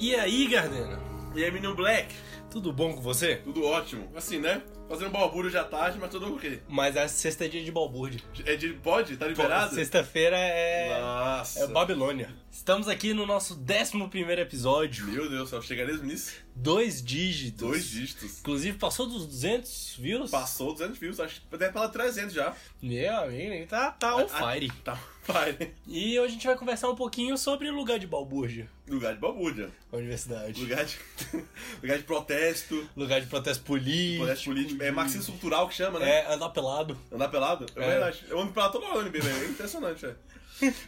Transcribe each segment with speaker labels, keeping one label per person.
Speaker 1: E aí, Gardena?
Speaker 2: E aí, menino Black?
Speaker 1: Tudo bom com você?
Speaker 2: Tudo ótimo. Assim, né? Fazendo balbúrdio já tarde, mas tudo ok.
Speaker 1: Mas a sexta é dia de balbúrdio.
Speaker 2: É de... Pode? Tá liberado?
Speaker 1: Sexta-feira é...
Speaker 2: Nossa.
Speaker 1: É Babilônia. Estamos aqui no nosso 11 primeiro episódio.
Speaker 2: Meu Deus, só chegaria nisso?
Speaker 1: Dois dígitos.
Speaker 2: Dois dígitos.
Speaker 1: Inclusive, passou dos 200 views?
Speaker 2: Passou 200 views, acho que deve falar 300 já.
Speaker 1: Meu amigo, tá, tá on
Speaker 2: Ah,
Speaker 1: fire.
Speaker 2: Tá, fire.
Speaker 1: E hoje a gente vai conversar um pouquinho sobre lugar de balbúrdia.
Speaker 2: Lugar de balbúrdia.
Speaker 1: A universidade.
Speaker 2: Lugar de... Lugar de protesto.
Speaker 1: Lugar de protesto político.
Speaker 2: Protesto político. É marxismo cultural que chama, né?
Speaker 1: É, andar pelado.
Speaker 2: Andar pelado? É,
Speaker 1: É.
Speaker 2: verdade. Eu ando pelado toda hora no BB, é impressionante.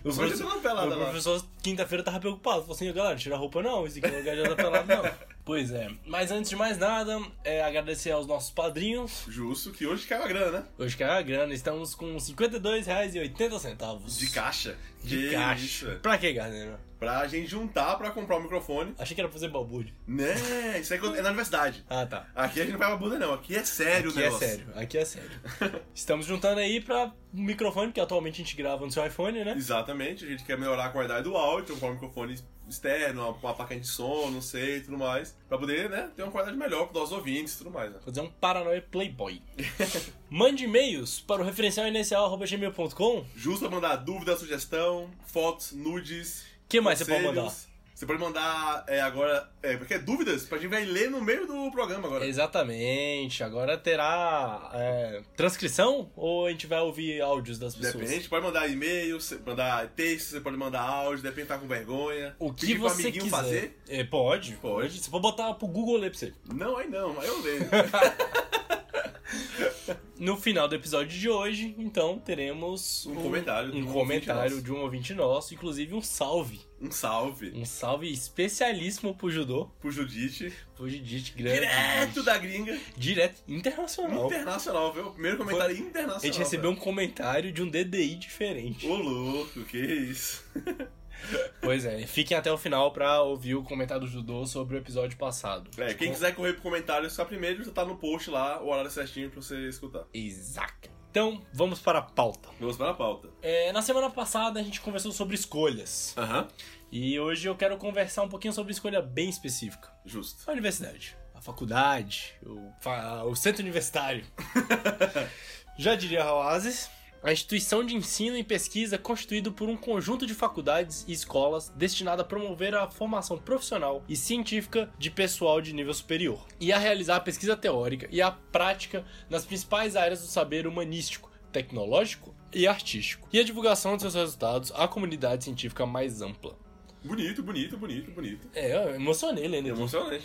Speaker 1: O
Speaker 2: Só de andar pelado
Speaker 1: o professor quinta-feira tava preocupado. Falou assim, galera, tira a roupa não, esse aqui é lugar de andar pelado não. pois é. Mas antes de mais nada, é agradecer aos nossos padrinhos.
Speaker 2: Justo que hoje caiu a grana, né?
Speaker 1: Hoje é a grana, estamos com R$ 52,80.
Speaker 2: De caixa.
Speaker 1: De
Speaker 2: Que
Speaker 1: caixa.
Speaker 2: Isso, é.
Speaker 1: Pra que, Gardner?
Speaker 2: Pra gente juntar pra comprar o microfone.
Speaker 1: Achei que era pra fazer balbúrdio.
Speaker 2: Né? Isso aí é na universidade.
Speaker 1: Ah, tá.
Speaker 2: Aqui a gente não pra bunda, não. Aqui é sério
Speaker 1: Aqui
Speaker 2: o
Speaker 1: é
Speaker 2: negócio.
Speaker 1: sério, aqui é sério. Estamos juntando aí pra um microfone, que atualmente a gente grava no seu iPhone, né?
Speaker 2: Exatamente. A gente quer melhorar a qualidade do áudio, comprar um microfone externo, uma, uma placa de som, não sei, tudo mais. Pra poder, né, ter uma qualidade melhor pros nossos ouvintes e tudo mais, né?
Speaker 1: Fazer um paranoia playboy. Mande e-mails para o referencial inicial.gmail.com.
Speaker 2: Justo pra mandar dúvida, sugestão, fotos, nudes.
Speaker 1: O que mais você pode mandar?
Speaker 2: Você pode mandar é, agora. É, porque é dúvidas pra gente vai ler no meio do programa agora.
Speaker 1: Exatamente. Agora terá é, transcrição ou a gente vai ouvir áudios das pessoas?
Speaker 2: Depende, pode mandar e-mail, mandar texto, você pode mandar áudio, depende tá com vergonha.
Speaker 1: O que você
Speaker 2: amiguinho
Speaker 1: quiser.
Speaker 2: fazer.
Speaker 1: É, pode,
Speaker 2: Pode.
Speaker 1: pode. Você pode botar pro Google ler pra você.
Speaker 2: Não, aí não, aí eu leio.
Speaker 1: No final do episódio de hoje, então, teremos
Speaker 2: Um comentário de
Speaker 1: um
Speaker 2: um
Speaker 1: comentário
Speaker 2: ouvinte
Speaker 1: de um ouvinte nosso, inclusive um salve.
Speaker 2: um salve
Speaker 1: Um salve especialíssimo pro judô,
Speaker 2: pro Judite.
Speaker 1: pro Judite grande.
Speaker 2: Direto da gringa.
Speaker 1: Direto, internacional.
Speaker 2: Internacional, viu? O primeiro comentário internacional.
Speaker 1: A gente recebeu um comentário de um DDI diferente.
Speaker 2: Ô louco, que isso?
Speaker 1: Pois é, fiquem até o final pra ouvir o comentário do judô sobre o episódio passado.
Speaker 2: É, quem quiser correr pro comentário, só primeiro já tá no post lá, o horário certinho pra você escutar.
Speaker 1: Exato. Então, vamos para a pauta.
Speaker 2: Vamos para a pauta.
Speaker 1: É, na semana passada a gente conversou sobre escolhas.
Speaker 2: Aham.
Speaker 1: E hoje eu quero conversar um pouquinho sobre escolha bem específica.
Speaker 2: Justo.
Speaker 1: A universidade, a faculdade, o, fa- o centro universitário. Já diria Oasis, a instituição de ensino e pesquisa constituído por um conjunto de faculdades e escolas destinada a promover a formação profissional e científica de pessoal de nível superior e a realizar a pesquisa teórica e a prática nas principais áreas do saber humanístico, tecnológico e artístico, e a divulgação de seus resultados à comunidade científica mais ampla.
Speaker 2: Bonito, bonito, bonito, bonito.
Speaker 1: É, eu emocionei lendo.
Speaker 2: Emocionante.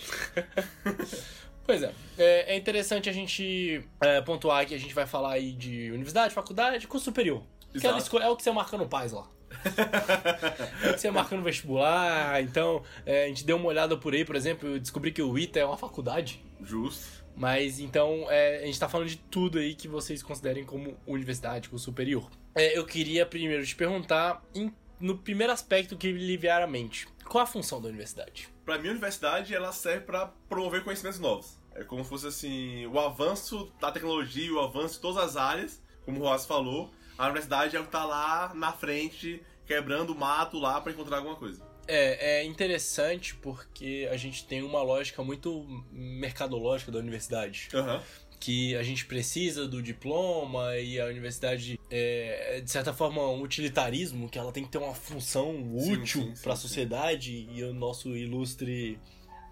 Speaker 1: Pois é, é, é interessante a gente é, pontuar que a gente vai falar aí de universidade, faculdade, curso superior. Aquela
Speaker 2: Exato.
Speaker 1: é o que você marca no PAIS lá. é o que você marca no vestibular. Então, é, a gente deu uma olhada por aí, por exemplo, eu descobri que o ITA é uma faculdade.
Speaker 2: Justo.
Speaker 1: Mas então, é, a gente tá falando de tudo aí que vocês considerem como universidade, curso superior. É, eu queria primeiro te perguntar, em- no primeiro aspecto que vier à mente, qual a função da universidade?
Speaker 2: Pra mim, a universidade, ela serve pra promover conhecimentos novos. É como se fosse, assim, o avanço da tecnologia, o avanço de todas as áreas, como o Ross falou. A universidade é o que tá lá na frente, quebrando o mato lá pra encontrar alguma coisa.
Speaker 1: É, é interessante porque a gente tem uma lógica muito mercadológica da universidade.
Speaker 2: Aham.
Speaker 1: Que a gente precisa do diploma e a universidade é, de certa forma, um utilitarismo, que ela tem que ter uma função
Speaker 2: Sim,
Speaker 1: útil
Speaker 2: sim, sim,
Speaker 1: para a
Speaker 2: sim.
Speaker 1: sociedade e o nosso ilustre,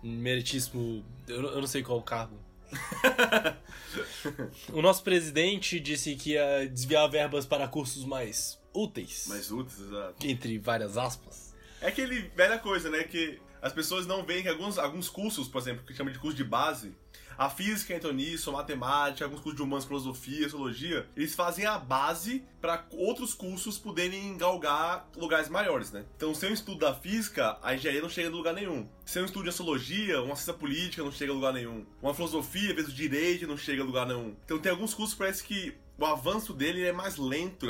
Speaker 1: meritíssimo. Eu, eu não sei qual o cargo. o nosso presidente disse que ia desviar verbas para cursos mais úteis.
Speaker 2: Mais úteis, exato.
Speaker 1: Entre várias aspas.
Speaker 2: É aquele velha coisa, né? Que as pessoas não veem que alguns, alguns cursos, por exemplo, que chama de curso de base, a física entra nisso, a matemática, alguns cursos de humanos, filosofia, sociologia, eles fazem a base para outros cursos poderem galgar lugares maiores, né? Então, sem o estudo da física, a engenharia não chega em lugar nenhum. Sem o estudo de sociologia, uma ciência política não chega a lugar nenhum. Uma filosofia, vezes o direito não chega a lugar nenhum. Então, tem alguns cursos que parece que o avanço dele é mais lento,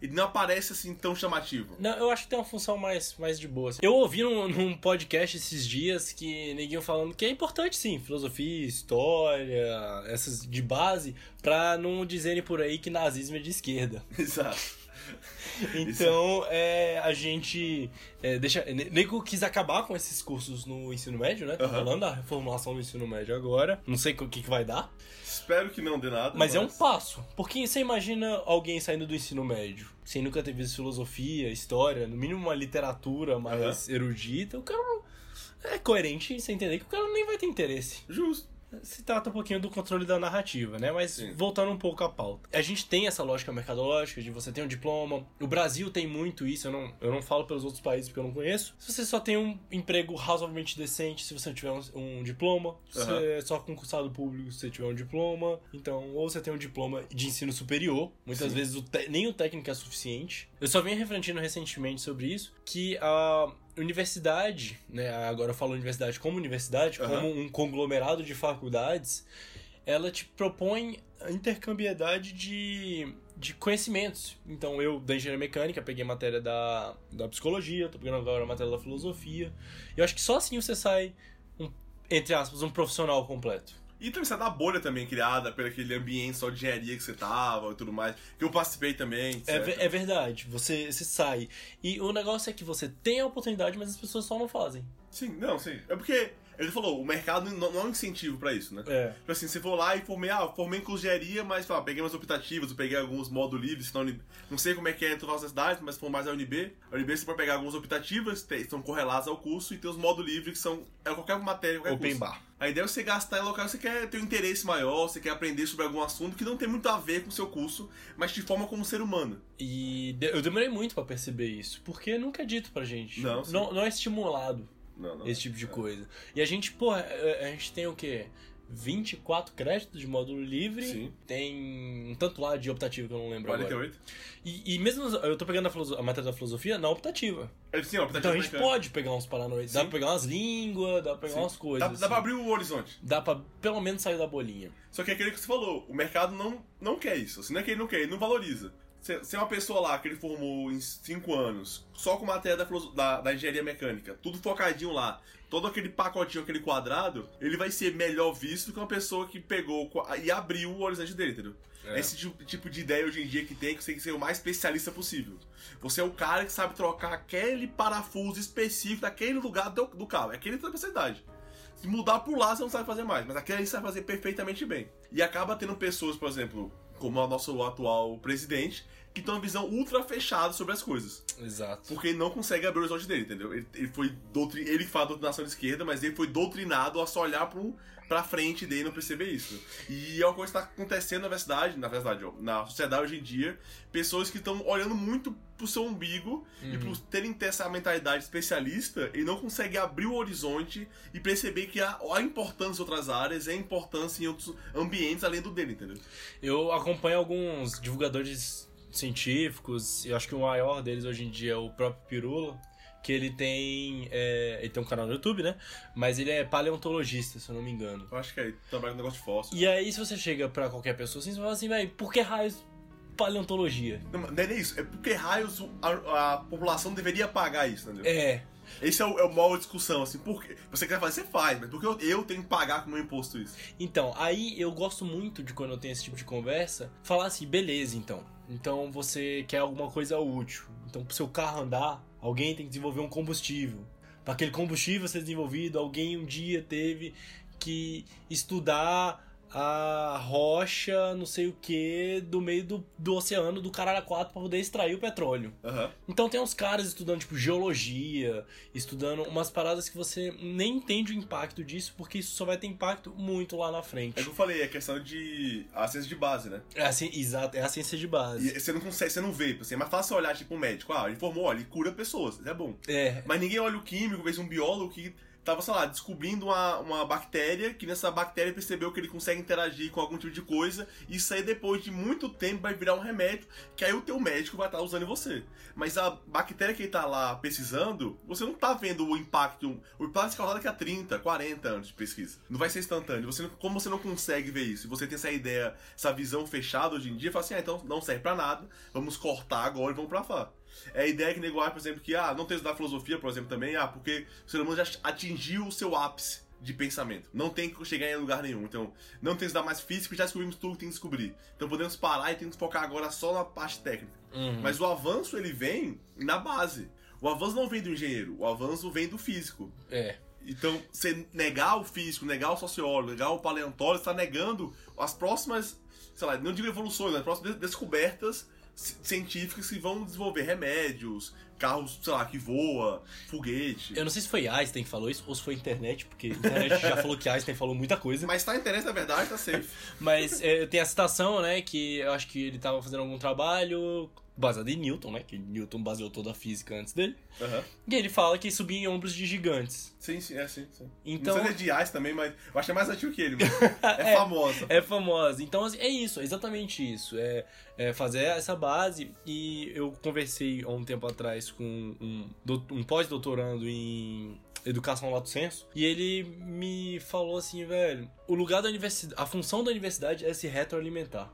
Speaker 2: ele não aparece assim tão chamativo.
Speaker 1: Não, eu acho que tem uma função mais, mais de boa. assim. Eu ouvi num, num podcast esses dias que ninguém falando que é importante sim, filosofia, história, essas de base, pra não dizerem por aí que nazismo é de esquerda.
Speaker 2: Exato.
Speaker 1: Então, é, a gente é, deixa. Nego quis acabar com esses cursos no ensino médio, né? Tá
Speaker 2: Aham.
Speaker 1: rolando a reformulação do ensino médio agora. Não sei o que, que vai dar.
Speaker 2: Espero que não dê nada.
Speaker 1: Mas é um passo. Porque você imagina alguém saindo do ensino médio, sem nunca ter visto filosofia, história, no mínimo uma literatura mais erudita, o cara não. É coerente você entender que o cara nem vai ter interesse.
Speaker 2: Justo.
Speaker 1: Se trata um pouquinho do controle da narrativa, né? Mas
Speaker 2: Sim.
Speaker 1: voltando um pouco à pauta. A gente tem essa lógica mercadológica de você ter um diploma. O Brasil tem muito isso, eu não, eu não falo pelos outros países porque eu não conheço. Se você só tem um emprego razoavelmente decente, se você tiver um, um diploma,
Speaker 2: Aham.
Speaker 1: você é só concursado público, se você tiver um diploma. Então, ou você tem um diploma de ensino superior. Muitas
Speaker 2: Sim.
Speaker 1: vezes o te- nem o técnico é suficiente. Eu só venho refletindo recentemente sobre isso, que a universidade, né, agora eu falo universidade como universidade,
Speaker 2: Aham.
Speaker 1: como um conglomerado de faculdades, ela te propõe a intercambiabilidade de, de conhecimentos. Então, eu, da engenharia mecânica, peguei matéria da, da psicologia, tô pegando agora a matéria da filosofia. Eu acho que só assim você sai, um, entre aspas, um profissional completo.
Speaker 2: E também sai da bolha também criada pelo aquele ambiente só de engenharia que você tava e tudo mais. Que eu participei também.
Speaker 1: É, é verdade, você, você sai. E o negócio é que você tem a oportunidade, mas as pessoas só não fazem.
Speaker 2: Sim, não, sim. É porque, ele falou, o mercado não, não é um incentivo pra isso, né?
Speaker 1: É.
Speaker 2: Tipo assim, você for lá e formei, ah, formei em engenharia, mas pá, peguei umas optativas, eu peguei alguns módulos livres, senão, não sei como é que é em todas as cidades, mas for mais a UNB. A UNB você pode pegar algumas optativas, tem- são correlatas ao curso, e tem os módulos livres que são é qualquer matéria, qualquer
Speaker 1: Open
Speaker 2: curso.
Speaker 1: bar.
Speaker 2: A ideia é você gastar em local que você quer ter um interesse maior, você quer aprender sobre algum assunto que não tem muito a ver com o seu curso, mas te forma como ser humano.
Speaker 1: E eu demorei muito pra perceber isso, porque nunca é dito pra gente.
Speaker 2: Não,
Speaker 1: não, não é estimulado
Speaker 2: Não, não.
Speaker 1: esse tipo de coisa. E a gente, pô, a, a gente tem o quê? 24 créditos de módulo livre.
Speaker 2: Sim.
Speaker 1: Tem um tanto lá de optativo que eu não lembro agora.
Speaker 2: 48?
Speaker 1: E, e mesmo eu tô pegando a, a matéria da filosofia na optativa.
Speaker 2: É, sim, ó,
Speaker 1: Então a gente pode pegar uns paranoides. Dá pra pegar umas línguas, dá pra pegar
Speaker 2: Sim.
Speaker 1: umas coisas.
Speaker 2: Dá, dá
Speaker 1: assim.
Speaker 2: pra abrir o horizonte.
Speaker 1: Dá pra pelo menos sair da bolinha.
Speaker 2: Só que é aquele que você falou, o mercado não, não quer isso. Assim, não é que ele não quer, ele não valoriza. Se, é uma pessoa lá que ele formou em 5 anos, só com matéria da, da, da engenharia mecânica, tudo focadinho lá, todo aquele pacotinho, aquele quadrado, ele vai ser melhor visto do que uma pessoa que pegou e abriu o horizonte dele, entendeu?
Speaker 1: É.
Speaker 2: Esse tipo, tipo de ideia hoje em dia que tem, que você tem que ser o mais especialista possível. Você é o cara que sabe trocar aquele parafuso específico daquele lugar do, do carro. É aquele que tem especialidade. Se mudar por lá, você não sabe fazer mais. Mas aquele você sabe fazer perfeitamente bem. E acaba tendo pessoas, por exemplo, como o nosso atual presidente, que tem uma visão ultra fechada sobre as coisas.
Speaker 1: Exato.
Speaker 2: Porque ele não consegue abrir o horizonte dele, entendeu? Ele, ele foi doutri... ele fala doutrinação de esquerda, mas ele foi doutrinado a só olhar pro, pra frente dele e não perceber isso. E é uma coisa que tá acontecendo na verdade, na verdade, na sociedade hoje em dia, pessoas que estão olhando muito pro seu umbigo e por terem ter essa mentalidade especialista, ele não consegue abrir o horizonte e perceber que há a importância em outras áreas, e a importância em outros ambientes além do dele, entendeu?
Speaker 1: Eu acompanho alguns divulgadores científicos, e acho que o maior deles hoje em dia é o próprio Pirula, que ele tem. é, ele tem um canal no YouTube, né? Mas ele é paleontologista, se eu não me engano.
Speaker 2: Eu acho que aí trabalha com negócio de fóssil.
Speaker 1: E aí, se você chega pra qualquer pessoa assim, você fala assim, velho, por que raios paleontologia?
Speaker 2: Não, não é nem isso, é porque raios a, a população deveria pagar isso, entendeu?
Speaker 1: É.
Speaker 2: Esse é o, é o maior discussão, assim, porque você quer fazer, você faz, mas porque eu, eu tenho que pagar com o meu imposto isso?
Speaker 1: Então, aí eu gosto muito de quando eu tenho esse tipo de conversa, falar assim, beleza, então. Então você quer alguma coisa útil. Então, pro seu carro andar, alguém tem que desenvolver um combustível. Para aquele combustível ser desenvolvido, alguém um dia teve que estudar a rocha, não sei o que, do meio do, do oceano do caralho a quatro pra poder extrair o petróleo.
Speaker 2: Aham.
Speaker 1: Então tem uns caras estudando, tipo, geologia, estudando umas paradas que você nem entende o impacto disso, porque isso só vai ter impacto muito lá na
Speaker 2: É o
Speaker 1: frente.
Speaker 2: que eu falei, é questão de. a ciência de base, né?
Speaker 1: É assim, exato, é a ciência de base.
Speaker 2: E você não consegue, você não vê, assim, é mais fácil olhar, tipo, um médico, ah, ele formou, olha, ele cura pessoas, isso é bom.
Speaker 1: É,
Speaker 2: Mas ninguém olha o químico, vê um biólogo que tava, sei lá, descobrindo uma, uma bactéria, que nessa bactéria percebeu que ele consegue interagir com algum tipo de coisa, e isso aí depois de muito tempo vai virar um remédio, que aí o teu médico vai estar usando em você. Mas a bactéria que ele tá lá pesquisando, você não tá vendo o impacto, o impacto é causado daqui a 30, 40 anos de pesquisa. Não vai ser instantâneo. Você, como você não consegue ver isso, você tem essa ideia, essa visão fechada hoje em dia, fala assim, ah, então não serve pra nada, vamos cortar agora e vamos pra lá. É a ideia que nego acha, por exemplo, que ah, não tem estudar filosofia, por exemplo, também, ah, porque o ser humano já atingiu o seu ápice. de pensamento. Não tem que chegar em lugar nenhum. Então, não tem que estudar mais físico, já descobrimos tudo que tem que descobrir. Então podemos parar e temos que focar agora só na parte técnica.
Speaker 1: Uhum.
Speaker 2: Mas o avanço, ele vem na base. O avanço não vem do engenheiro, o avanço vem do físico.
Speaker 1: É.
Speaker 2: Então, você negar o físico, negar o sociólogo, negar o paleontólogo, está negando as próximas, sei lá, não digo evoluções, as próximas descobertas científicas que vão desenvolver remédios, carros, sei lá, que voa, foguete.
Speaker 1: Eu não sei se foi Einstein que falou isso ou se foi internet, porque a internet já falou que Einstein falou muita coisa.
Speaker 2: Mas tá na internet, na verdade, tá safe.
Speaker 1: Mas é, tem a citação, né, que eu acho que ele tava fazendo algum trabalho baseado em Newton, né, que Newton baseou toda a física antes dele.
Speaker 2: Uhum.
Speaker 1: E ele fala que subia em ombros de gigantes.
Speaker 2: Sim, sim, é sim. sim.
Speaker 1: Então-
Speaker 2: Não sei se é de Ice também, mas eu acho que é mais antigo que ele, mano. É, famosa.
Speaker 1: É famosa. Então, assim, é isso, é exatamente isso. É, é fazer essa base. E eu conversei há um tempo atrás com um, um pós-doutorando em educação lato senso. E ele me falou assim, velho, o lugar da universidade, a função da universidade é se retroalimentar.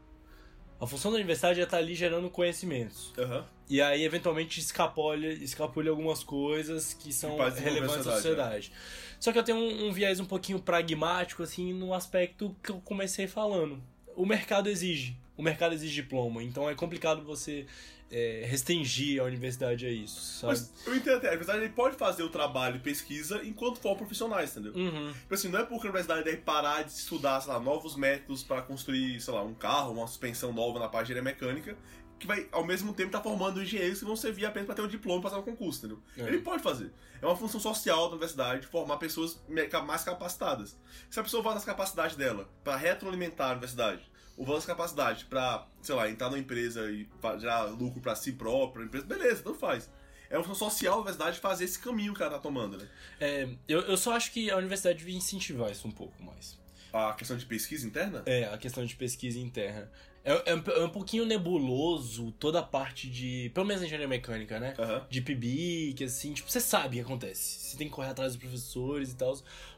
Speaker 1: A função da universidade é estar ali gerando conhecimentos.
Speaker 2: Aham.
Speaker 1: E aí, eventualmente, escapolha, escapulha algumas coisas que são
Speaker 2: Que
Speaker 1: relevantes à
Speaker 2: sociedade,
Speaker 1: sociedade. Só que eu tenho um, um viés um pouquinho pragmático, assim, no aspecto que eu comecei falando. O mercado exige. O mercado exige diploma. Então é complicado você é, restringir a universidade a isso, sabe?
Speaker 2: Mas eu entendo até, a universidade pode fazer o trabalho e pesquisa enquanto for profissionais, entendeu?
Speaker 1: Uhum.
Speaker 2: Tipo assim, não é porque a universidade deve parar de estudar, sei lá, novos métodos para construir, sei lá, um carro, uma suspensão nova na parte de mecânica, que vai, ao mesmo tempo, estar formando engenheiros que vão servir apenas para ter um diploma e passar no concurso, entendeu?
Speaker 1: É.
Speaker 2: Ele pode fazer. É uma função social da universidade formar pessoas mais capacitadas. Se a pessoa vai das capacidades dela para retroalimentar a universidade, ou vai das capacidades para, sei lá, entrar numa empresa e gerar lucro para si próprio, a empresa, beleza, não faz. É uma função social da universidade fazer esse caminho que ela tá tomando, né?
Speaker 1: É, eu, eu só acho que a universidade devia incentivar isso um pouco mais.
Speaker 2: A questão de pesquisa interna?
Speaker 1: É, a questão de pesquisa interna. É, é um- é um pouquinho nebuloso toda a parte de. Pelo menos na engenharia mecânica, né?
Speaker 2: Aham.
Speaker 1: de PIBIC, assim, tipo, você sabe o que acontece. Você tem que correr atrás dos professores e tal.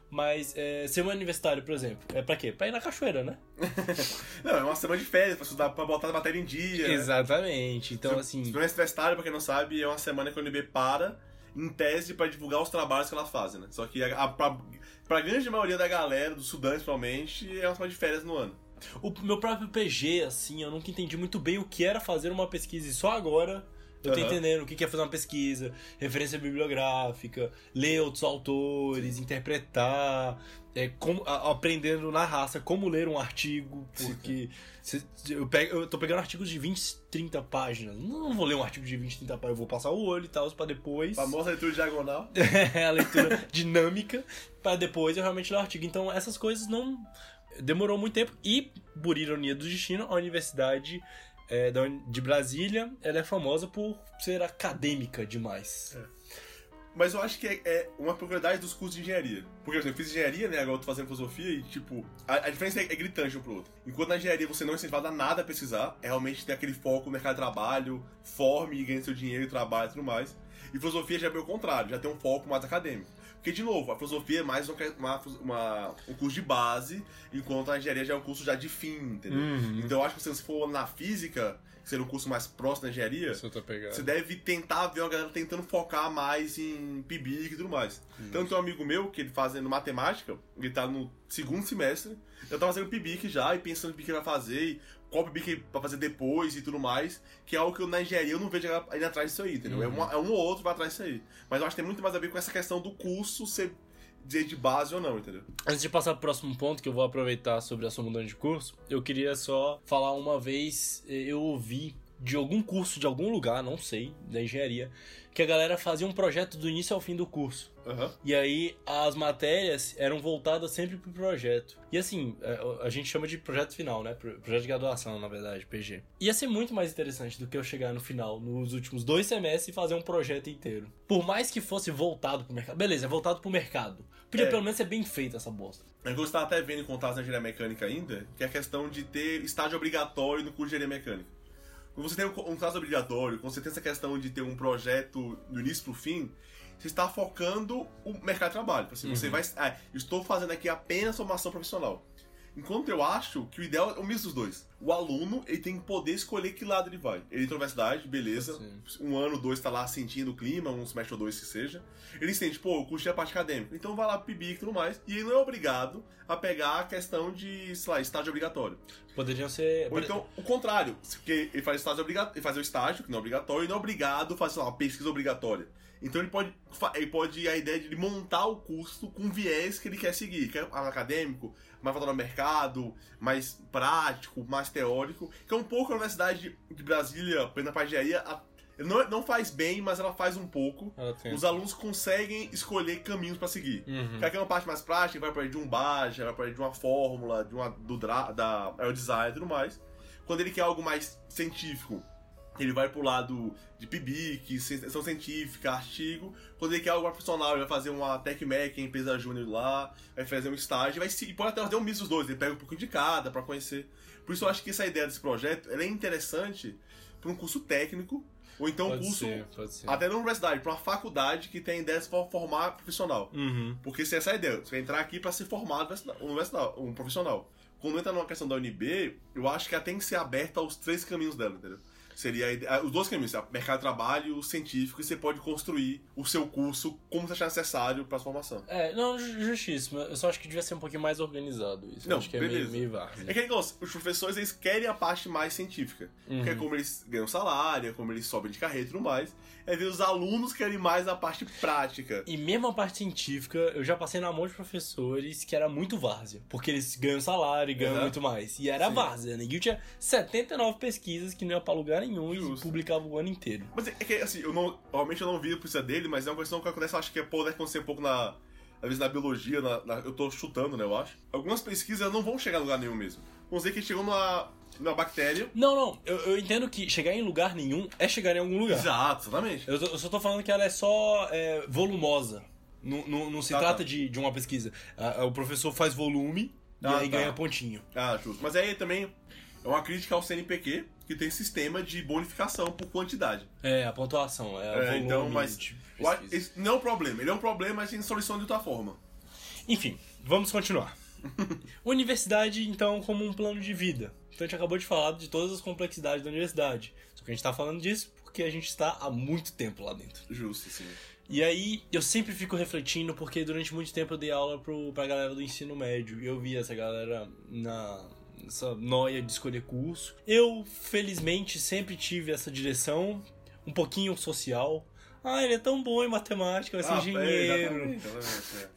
Speaker 1: Mas é, ser um universitário, por exemplo, é pra quê? Pra ir na cachoeira, né?
Speaker 2: Não, é uma semana de férias pra estudar, pra botar a matéria em dia. né?
Speaker 1: Exatamente. Então, assim.
Speaker 2: Semestre universitário, pra quem não sabe, é uma semana que a UNB para, em tese, pra divulgar os trabalhos que ela faz, né? Só que a, a, pra, pra grande maioria da galera, dos estudantes, provavelmente, é uma semana de férias no ano.
Speaker 1: O meu próprio PG, assim, eu nunca entendi muito bem o que era fazer uma pesquisa e só agora eu tô
Speaker 2: Aham.
Speaker 1: entendendo o que que é fazer uma pesquisa, referência bibliográfica, ler outros autores, interpretar, é, como, a- aprendendo na raça como ler um artigo, porque cê- eu, pego, eu tô pegando artigos de 20, 30 páginas. Não vou ler um artigo de 20, 30 páginas, eu vou passar o olho e tal, pra depois.
Speaker 2: Famosa leitura diagonal.
Speaker 1: É a leitura dinâmica para depois eu realmente ler o artigo. Então essas coisas não demorou muito tempo e por ironia do destino a universidade é, de Brasília ela é famosa por ser acadêmica demais.
Speaker 2: Mas eu acho que é, é uma peculiaridade dos cursos de engenharia. Porque eu fiz engenharia, né? Agora eu tô fazendo filosofia e, tipo, a, a diferença é, é gritante um pro outro. Enquanto na engenharia você não é incentivado a nada a pesquisar, é realmente ter aquele foco no mercado de trabalho, forme e ganhe seu dinheiro e trabalho e tudo mais. E filosofia já é o contrário, já tem um foco mais acadêmico. Porque, de novo, a filosofia é mais uma, uma- um curso de base, enquanto a engenharia já é um curso já de fim, entendeu?
Speaker 1: Uhum.
Speaker 2: Então eu acho que se você for na física, seria um curso mais próximo da engenharia, você deve tentar ver uma galera tentando focar mais em PIBIC e tudo mais. Tanto tem um amigo meu que ele fazendo matemática, ele tá no segundo semestre, eu tava fazendo PIBIC já e pensando no que ele vai fazer, e qual PIBIC vai fazer depois e tudo mais, que é algo que eu, na engenharia eu não vejo a indo atrás disso aí, entendeu? É, uma- é um ou outro que vai atrás disso aí. Mas eu acho que tem muito mais a ver com essa questão do curso ser dizer de base ou não, entendeu?
Speaker 1: Antes de passar pro próximo ponto, que eu vou aproveitar sobre a sua mudança de curso, eu queria só falar uma vez, eh, eu ouvi de algum curso, de algum lugar, não sei, da engenharia, que a galera fazia um projeto do início ao fim do curso.
Speaker 2: Aham.
Speaker 1: E aí as matérias eram voltadas sempre pro projeto. E assim, a, a gente chama de projeto final, né? Pro- Projeto de graduação, na verdade, PG. Ia ser muito mais interessante do que eu chegar no final, nos últimos dois semestres, e fazer um projeto inteiro. Por mais que fosse voltado pro mercado. Beleza, é voltado pro mercado. Podia
Speaker 2: É.
Speaker 1: pelo menos ser bem feita essa bosta.
Speaker 2: É que eu estava até vendo em contatos na engenharia mecânica ainda, que é a questão de ter estágio obrigatório no curso de engenharia mecânica. Quando você tem um, um estágio obrigatório, quando você tem essa questão de ter um projeto do início pro fim, você está focando o mercado de trabalho. Assim, Você
Speaker 1: Uhum.
Speaker 2: vai. Ah, estou fazendo aqui apenas formação profissional. Enquanto eu acho que o ideal é o misto dos dois. O aluno, ele tem que poder escolher que lado ele vai. Ele entra na universidade, beleza. Um ano, dois, tá lá sentindo o clima, um semestre ou dois que seja. Ele sente, pô, eu curti a parte acadêmica. Então vai lá pro PIBIC e tudo mais. E ele não é obrigado a pegar a questão de, sei lá, estágio obrigatório.
Speaker 1: Poderiam ser.
Speaker 2: Ou então, o contrário. Porque ele faz, estágio obrigatório, ele faz o estágio, que não é obrigatório, e não é obrigado a fazer, sei lá, uma pesquisa obrigatória. Então ele pode, ele pode a ideia de ele montar o curso com o viés que ele quer seguir, que é acadêmico, mais voltado ao mercado, mais prático, mais teórico, que é um pouco a Universidade de Brasília, na parte de engenharia, a- não, não faz bem, mas ela faz um pouco. Os alunos conseguem escolher caminhos pra seguir.
Speaker 1: Uhum.
Speaker 2: Quer que é uma parte mais prática, vai para de um budget, vai para de uma fórmula, de uma do dra, da aerodesign e tudo mais. Quando ele quer algo mais científico, ele vai pro lado de PIBIC, extensão científica, artigo. Quando ele quer algo profissional, ele vai fazer uma TechMac, empresa júnior lá, vai fazer um estágio, vai se, e pode até fazer um misto dos dois, ele pega um pouco de cada pra conhecer. Por isso eu acho que essa ideia desse projeto é interessante para um curso técnico, ou então um
Speaker 1: Pode
Speaker 2: curso
Speaker 1: ser, ser.
Speaker 2: até na universidade, para uma faculdade que tem ideia de for- formar profissional.
Speaker 1: Uhum.
Speaker 2: Porque se essa é a ideia, você vai entrar aqui para ser formado um universidade, um profissional. Quando entra numa questão da UNB, eu acho que ela tem que ser aberta aos três caminhos dela, entendeu? Seria a ah, os dois caminhos, mercado de trabalho, científico, e você pode construir o seu curso como você achar necessário para a formação.
Speaker 1: É, não, ju- justíssimo. Eu só acho que devia ser um pouquinho mais organizado isso. Eu
Speaker 2: Não,
Speaker 1: acho que é
Speaker 2: beleza.
Speaker 1: meio, meio várzea.
Speaker 2: É que negócio, os professores eles querem a parte mais científica. Que é como eles ganham salário, é como eles sobem de carreira e tudo mais. É ver os alunos querem mais a parte prática.
Speaker 1: E mesmo a parte científica, eu já passei na mão de professores que era muito várzea. Porque eles ganham salário e ganham
Speaker 2: Uhum.
Speaker 1: muito mais. E era
Speaker 2: Sim.
Speaker 1: várzea. Neguinho tinha 79 pesquisas que não ia pra lugar nenhum e
Speaker 2: Justo.
Speaker 1: publicava o ano inteiro.
Speaker 2: Mas é que, assim, eu não. Realmente eu não vi a precisa dele, mas é uma questão que acontece, acho que pode acontecer um pouco na. Às vezes na biologia, na, na- eu tô chutando, né, eu acho. Algumas pesquisas não vão chegar a lugar nenhum mesmo. Vamos dizer que chegou numa, numa bactéria.
Speaker 1: Não, não. Eu, eu entendo que chegar em lugar nenhum é chegar em algum lugar.
Speaker 2: Exato, exatamente.
Speaker 1: Eu, eu só tô falando que ela é só é, volumosa. Não, não, não se
Speaker 2: Tá,
Speaker 1: trata
Speaker 2: tá.
Speaker 1: De, de uma pesquisa. Ah, o professor faz volume e
Speaker 2: Ah,
Speaker 1: aí
Speaker 2: tá.
Speaker 1: ganha pontinho.
Speaker 2: Ah, justo. Mas aí também é uma crítica ao CNPq, que tem sistema de bonificação por quantidade.
Speaker 1: É, a pontuação. É, o
Speaker 2: É,
Speaker 1: volume
Speaker 2: então, mas.
Speaker 1: de
Speaker 2: não é um problema. Ele é um problema, mas tem solução de outra forma.
Speaker 1: Enfim, vamos continuar. universidade, então, como um plano de vida. Então a gente acabou de falar de todas as complexidades da universidade. Só que a gente tá falando disso porque a gente está há muito tempo lá dentro.
Speaker 2: Justo, sim.
Speaker 1: E aí, eu sempre fico refletindo, porque durante muito tempo eu dei aula pro, pra galera do ensino médio. E eu vi essa galera na. Essa noia de escolher curso. Eu, felizmente, sempre tive essa direção, um pouquinho social. Ah, ele é tão bom em matemática, vai ser
Speaker 2: Ah, é,
Speaker 1: engenheiro.
Speaker 2: exatamente, exatamente,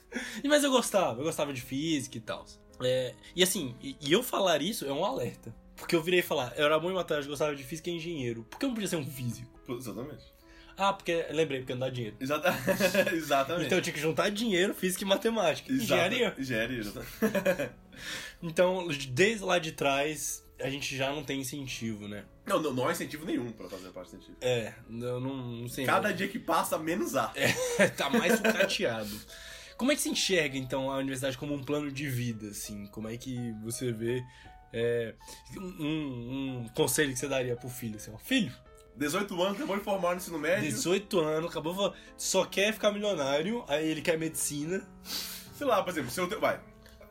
Speaker 2: é.
Speaker 1: Mas eu gostava, eu gostava de física e tal. É, e assim, e, e eu falar isso é um alerta. Porque eu virei falar, eu era bom em matemática, gostava de física e engenheiro. Por que eu não podia ser um físico?
Speaker 2: Exatamente.
Speaker 1: Ah, porque, lembrei, porque não dá dinheiro.
Speaker 2: Exata... exatamente.
Speaker 1: Então eu tinha que juntar dinheiro, física e matemática.
Speaker 2: Exata-
Speaker 1: Engenharia.
Speaker 2: Engenharia, exatamente.
Speaker 1: Então, desde lá de trás, a gente já não tem incentivo, né?
Speaker 2: Não, não, não há incentivo nenhum pra fazer parte científica.
Speaker 1: É, eu não, não sei.
Speaker 2: Cada dia que passa, menos há.
Speaker 1: tá mais sucateado. Como é que se enxerga, então, a universidade como um plano de vida, assim? Como é que você vê é, um, um conselho que você daria pro filho, assim, ó, filho,
Speaker 2: 18 anos, acabou de formar no ensino médio.
Speaker 1: 18 anos, acabou, só quer ficar milionário, aí ele quer medicina.
Speaker 2: Sei lá, por exemplo, se eu tenho. Vai.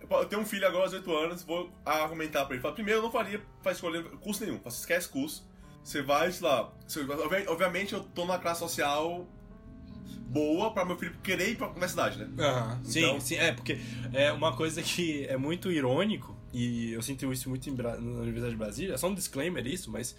Speaker 2: Eu tenho um filho agora, 18 anos, vou argumentar pra ele. Fala, primeiro, eu não faria pra escolher curso nenhum. Você esquece curso. Você vai, sei lá. obviamente, eu tô numa classe social boa pra meu filho querer ir pra universidade, né?
Speaker 1: Aham, sim,
Speaker 2: Então-
Speaker 1: sim, é, porque é uma coisa que é muito irônico, e eu sinto isso muito Bra- na Universidade de Brasília, é só um disclaimer isso, mas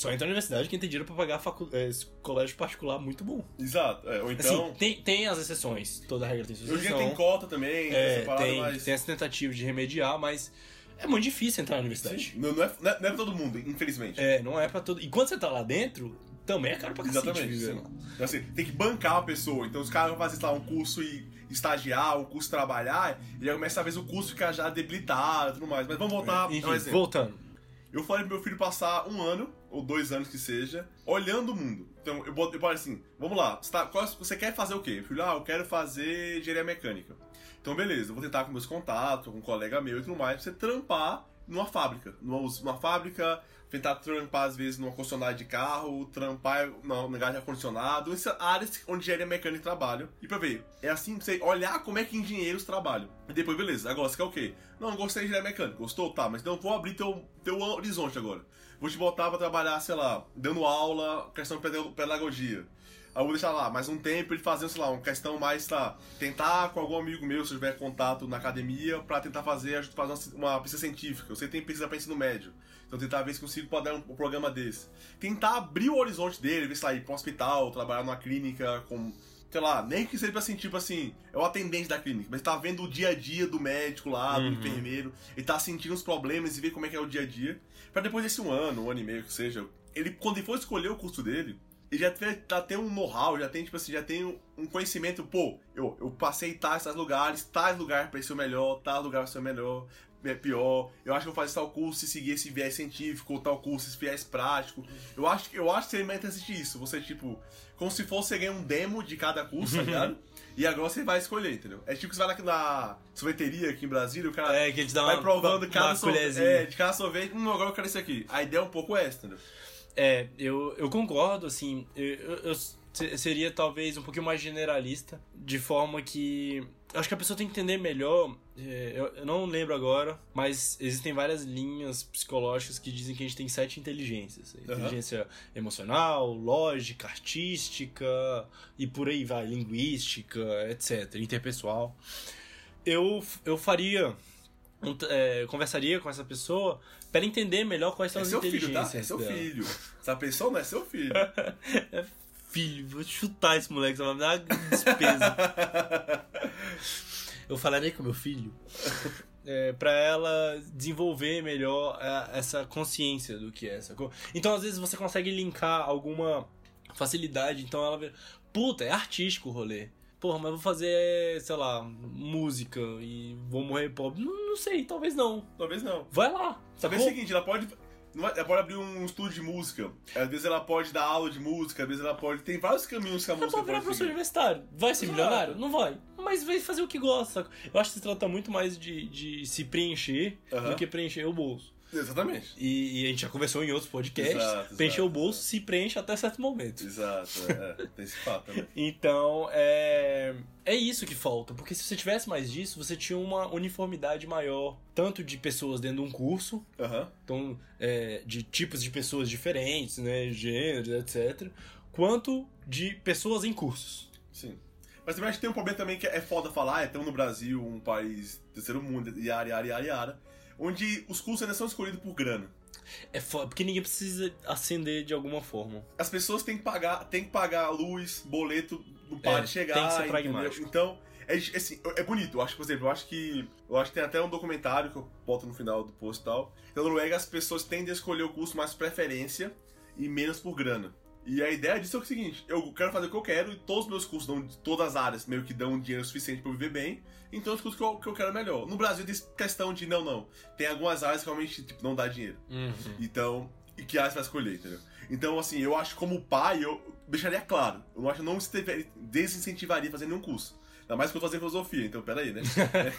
Speaker 1: só entra na universidade quem tem dinheiro pra pagar facu- é, esse colégio particular muito bom.
Speaker 2: Exato. É, ou então.
Speaker 1: assim, tem, tem as exceções, toda regra tem sua
Speaker 2: hoje em dia
Speaker 1: exceção.
Speaker 2: tem cota também,
Speaker 1: é, tem,
Speaker 2: mas.
Speaker 1: tem essa tentativa de remediar, mas é muito difícil entrar na universidade.
Speaker 2: Não, não, é, não, é, não é pra todo mundo, infelizmente.
Speaker 1: É, não é pra todo... E quando você tá lá dentro, também é caro pra cacete
Speaker 2: Exatamente. sim. Então, assim, tem que bancar a pessoa. Então, os caras vão fazer, lá, um curso e estagiar, um curso trabalhar, e já começa a ver o curso ficar já debilitado e tudo mais. Mas vamos voltar
Speaker 1: Enfim,
Speaker 2: ao exemplo.
Speaker 1: voltando.
Speaker 2: Eu falei pro meu filho passar um ano, ou dois anos que seja, olhando o mundo. Então, eu boto, assim, vamos lá, você, tá- qual- você quer fazer o quê? Meu filho, ah, eu quero fazer engenharia mecânica. Então, beleza, eu vou tentar com meus contatos, com um colega meu e tudo mais, pra você trampar numa fábrica. Numa, numa fábrica, tentar trampar, às vezes, numa concessionária de carro, trampar no lugar de ar-condicionado, áreas onde engenharia mecânica trabalha. E pra ver, é assim você olhar como é que engenheiros trabalham. E depois, beleza, agora você quer o quê? Não, gostei de engenharia mecânica, gostou? Tá, mas então vou abrir teu, teu horizonte agora. Vou te botar pra trabalhar, sei lá, dando aula, questão de pedagogia. Aí eu vou deixar lá mais um tempo ele fazendo, sei lá, uma questão mais, tá, tentar com algum amigo meu, se tiver contato na academia, pra tentar fazer, fazer uma pesquisa científica. Eu sei que tem pesquisa pra ensino médio. Então tentar ver se consigo poder um, um programa desse. Tentar abrir o horizonte dele, ver se lá ir pra um hospital, trabalhar numa clínica com. Sei lá, nem que seja assim, tipo assim, é o atendente da clínica, mas tá vendo o dia a dia do médico lá, do
Speaker 1: Uhum.
Speaker 2: enfermeiro, e tá sentindo os problemas e ver como é que é o dia a dia. Pra depois desse um ano, um ano e meio que seja, ele, quando ele for escolher o curso dele, ele já tem, já tem um know-how, já tem, tipo assim, já tem um, conhecimento, pô, eu, eu passei tais, tais lugares, tais lugares pra ser o melhor, tal lugar pra ser o melhor, é pior, eu acho que eu vou fazer tal curso e seguir esse viés científico, ou tal curso, esse viés prático. Eu acho, eu acho que seria mais interessante isso, você, tipo, como se fosse você ganhar um demo de cada curso, tá ligado? E agora você vai escolher, entendeu? É tipo que você vai lá na sorveteria aqui em Brasília, o cara
Speaker 1: É, que eles dão uma,
Speaker 2: vai provando
Speaker 1: uma,
Speaker 2: cada sorvete. É, de cada sorvete, hum, agora eu quero esse aqui. A ideia é um pouco essa, entendeu?
Speaker 1: É, eu, eu concordo, assim, eu, eu- se- seria talvez um pouquinho mais generalista, de forma que. Acho que a pessoa tem que entender melhor. É, Eu, eu não lembro agora, mas existem várias linhas psicológicas que dizem que a gente tem sete inteligências: inteligência emocional, lógica, artística e por aí vai, linguística, etc., interpessoal. Eu, eu faria. um é, conversaria com essa pessoa para entender melhor quais são
Speaker 2: É
Speaker 1: as
Speaker 2: seu filho,
Speaker 1: inteligências.
Speaker 2: tá? É seu
Speaker 1: dela.
Speaker 2: filho. Essa pessoa não é seu filho.
Speaker 1: Filho, vou chutar esse moleque, só vai me dar uma despesa. Eu falarei com meu filho é, para ela desenvolver melhor é, essa consciência do que é essa coisa. Então, às vezes, você consegue linkar alguma facilidade. Então, ela vê, puta, é artístico o rolê. Porra, mas vou fazer, sei lá, música e vou morrer pobre. Não, não sei, talvez não.
Speaker 2: Talvez não.
Speaker 1: Vai lá.
Speaker 2: Talvez é o seguinte, ela pode. Vai- Ela pode abrir um estúdio de música. Às vezes ela pode dar aula de música, às vezes ela pode. Tem vários caminhos que a
Speaker 1: Ela
Speaker 2: música
Speaker 1: pode virar
Speaker 2: pode
Speaker 1: professor universitário. Vai ser
Speaker 2: Exato.
Speaker 1: milionário? Não vai. Mas vai fazer o que gosta. Eu acho que se trata muito mais de, de se preencher
Speaker 2: Aham.
Speaker 1: do que preencher o bolso.
Speaker 2: Exatamente.
Speaker 1: E, e a gente já conversou em outros podcasts.
Speaker 2: Exato,
Speaker 1: preencher o bolso se preenche até certo momento.
Speaker 2: Exato, é, é, tem esse fato também.
Speaker 1: Então, é, é isso que falta. Porque se você tivesse mais disso, você tinha uma uniformidade maior. Tanto de pessoas dentro de um curso,
Speaker 2: Aham.
Speaker 1: então, é, de tipos de pessoas diferentes, né? Gêneros, etc. Quanto de pessoas em cursos.
Speaker 2: Sim. Mas também acho que tem um problema também que é foda falar, é tão no Brasil, um país terceiro mundo, yara, yara, yara, yara, onde os cursos ainda são escolhidos por grana.
Speaker 1: É foda, porque ninguém precisa acender de alguma forma.
Speaker 2: As pessoas têm que pagar, têm que pagar luz, boleto, não para
Speaker 1: É,
Speaker 2: de chegar.
Speaker 1: tem que ser
Speaker 2: entendeu?
Speaker 1: pragmático.
Speaker 2: Então, é, assim, é bonito. Eu acho, por exemplo, eu acho que. Eu acho que tem até um documentário que eu boto no final do post e tal. Na Noruega as pessoas tendem a escolher o curso mais preferência e menos por grana. E a ideia disso é o seguinte: eu quero fazer o que eu quero e todos os meus cursos dão, todas as áreas meio que dão dinheiro suficiente pra eu viver bem. Então os cursos que eu, que eu quero é melhor. No Brasil tem questão de não, não. Tem algumas áreas que realmente tipo, não dá dinheiro. Então, e que áreas vai escolher, entendeu? Então, assim, eu acho como pai, eu deixaria claro. Eu não acho que eu não desincentivaria fazer nenhum curso. Ainda mais que eu tô fazendo filosofia, então peraí, né?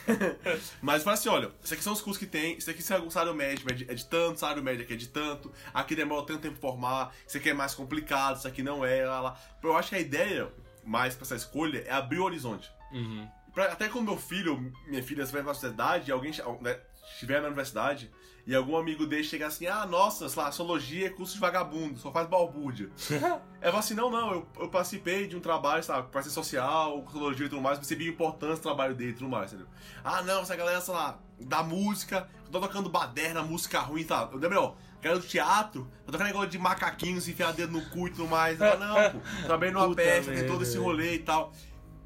Speaker 2: Mas fala assim, olha, esses aqui são os cursos que tem, isso aqui é o salário médio é de, é de tanto, salário médio aqui é de tanto, aqui demora tanto tempo pra formar, isso aqui é mais complicado, isso aqui não é, lá, lá. Eu acho que a ideia, mais pra essa escolha, é abrir o horizonte.
Speaker 1: Uhum.
Speaker 2: Pra- até quando meu filho, minha filha, estiver na sociedade, alguém né, estiver na universidade, e algum amigo dele chegar assim, ah, nossa, sei lá, sociologia é curso de vagabundo, só faz balbúrdia. Eu falo assim, não, não, eu, eu participei de um trabalho, sabe, pra ser social, sociologia e tudo mais, percebi a importância do trabalho dele e tudo mais, entendeu? Ah, não, essa galera, sei lá, da música, tô tocando baderna, música ruim, tá? Eu lembro, ó, galera do teatro, tô tocando negócio de macaquinhos, enfiar dedo no cu e tudo mais. Eu falo, não, pô, trabalhei numa
Speaker 1: Puta
Speaker 2: tem todo esse rolê e tal.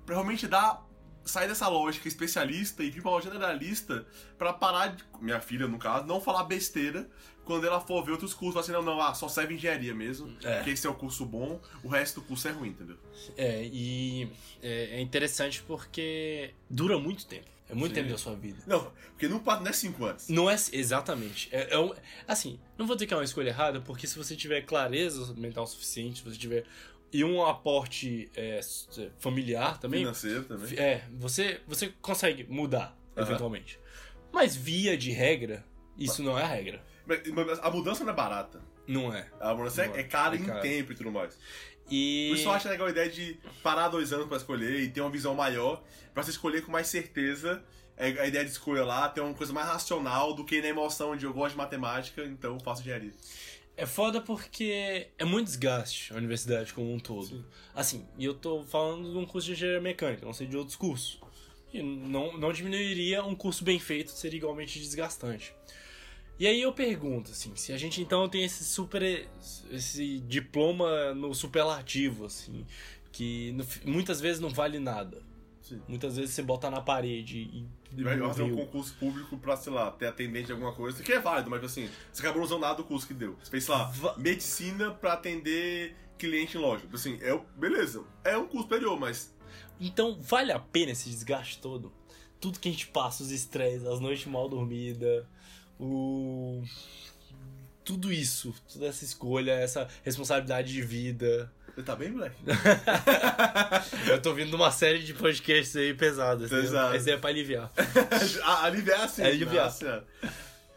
Speaker 2: Pra realmente dar sair dessa lógica especialista e vir pra uma generalista pra parar de, minha filha no caso, não falar besteira quando ela for ver outros cursos, falar assim, não, não, ah, só serve engenharia mesmo,
Speaker 1: É.
Speaker 2: porque esse é o curso bom, o resto do curso é ruim, entendeu?
Speaker 1: É, e é, é interessante porque dura muito tempo. É muito
Speaker 2: Sim.
Speaker 1: tempo da sua vida.
Speaker 2: Não, porque não, não é cinco anos.
Speaker 1: Não é exatamente. É, é um- assim, não vou dizer que é uma escolha errada, porque se você tiver clareza mental suficiente, se você tiver. E um aporte é, familiar também.
Speaker 2: Financeiro também.
Speaker 1: É, você, você consegue mudar,
Speaker 2: Aham.
Speaker 1: eventualmente. Mas via de regra, Isso não é a regra.
Speaker 2: Mas A mudança não é barata.
Speaker 1: Não é.
Speaker 2: A mudança
Speaker 1: Não
Speaker 2: é,
Speaker 1: é.
Speaker 2: é cara
Speaker 1: É
Speaker 2: em
Speaker 1: cara.
Speaker 2: tempo e tudo mais.
Speaker 1: E.
Speaker 2: Por isso eu acho legal a ideia de parar dois anos pra escolher e ter uma visão maior, pra você escolher com mais certeza. É a ideia de escolha lá, ter uma coisa mais racional do que na emoção de eu gosto de matemática, então faço engenharia.
Speaker 1: É foda porque é muito desgaste a universidade como um todo. Assim, e eu tô falando de um curso de engenharia mecânica, não sei de outros cursos. E não, não diminuiria um curso bem feito, seria igualmente desgastante. E aí eu pergunto, assim, se a gente então tem esse super. esse diploma no superlativo, assim, que no muitas vezes não vale nada.
Speaker 2: Sim.
Speaker 1: Muitas vezes você bota na parede e.
Speaker 2: Vai fazer um concurso público pra, sei lá, ter atendente de alguma coisa, que é válido, mas assim, você acabou usando nada do curso que deu. Você fez, sei lá,
Speaker 1: Va-
Speaker 2: medicina pra atender cliente em loja. Assim, é, beleza, é um curso superior, mas
Speaker 1: Então, vale a pena esse desgaste todo? Tudo que a gente passa, os estresses, as noites mal dormidas, o. Tudo isso, toda essa escolha, essa responsabilidade de vida.
Speaker 2: Você tá bem, moleque?
Speaker 1: Eu tô vindo de uma série de podcasts aí pesados. né?
Speaker 2: Pesado.
Speaker 1: Essa é pra aliviar.
Speaker 2: Aliviar assim.
Speaker 1: É aliviar.
Speaker 2: Assim,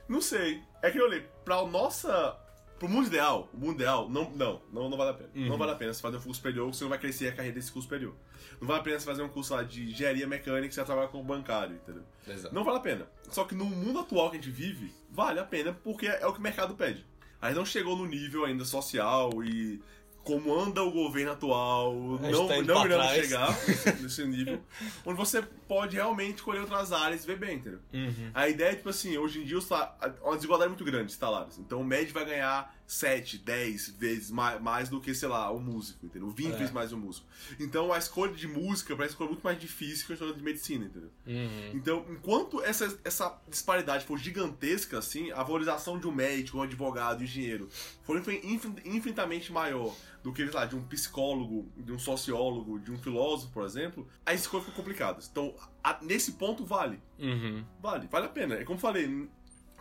Speaker 2: Não sei. É que eu olhei, pra nossa. Pro mundo ideal, o mundo ideal, não, não, não, não vale a pena.
Speaker 1: Uhum.
Speaker 2: Não vale a pena você fazer um curso superior, você não vai crescer a carreira desse curso superior. Não vale a pena você fazer um curso lá de engenharia mecânica, você vai trabalhar como bancário, entendeu?
Speaker 1: Exato.
Speaker 2: Não vale a pena. Só que no mundo atual que a gente vive, vale a pena porque é o que o mercado pede. Aí não chegou no nível ainda social e como anda o governo atual, não,
Speaker 1: tá
Speaker 2: não iremos
Speaker 1: trás.
Speaker 2: chegar nesse, nível, onde você pode realmente escolher outras áreas e ver bem, entendeu?
Speaker 1: Uhum.
Speaker 2: A ideia é, tipo assim, hoje em dia uma desigualdade muito grande de salários. Então o médio vai ganhar 7, 10 vezes mais, mais do que, sei lá, o músico, entendeu? 20
Speaker 1: É.
Speaker 2: vezes mais o músico. Então a escolha de música parece uma escolha muito mais difícil que a escolha de medicina, entendeu?
Speaker 1: Uhum.
Speaker 2: Então, enquanto essa, essa disparidade for gigantesca, assim, a valorização de um médico, um advogado, um engenheiro for infin- infin- infinitamente maior do que, sei lá, de um psicólogo, de um sociólogo, de um filósofo, por exemplo, a escolha fica complicada. Então, a- nesse ponto, vale.
Speaker 1: Uhum.
Speaker 2: Vale, vale a pena. É como eu falei,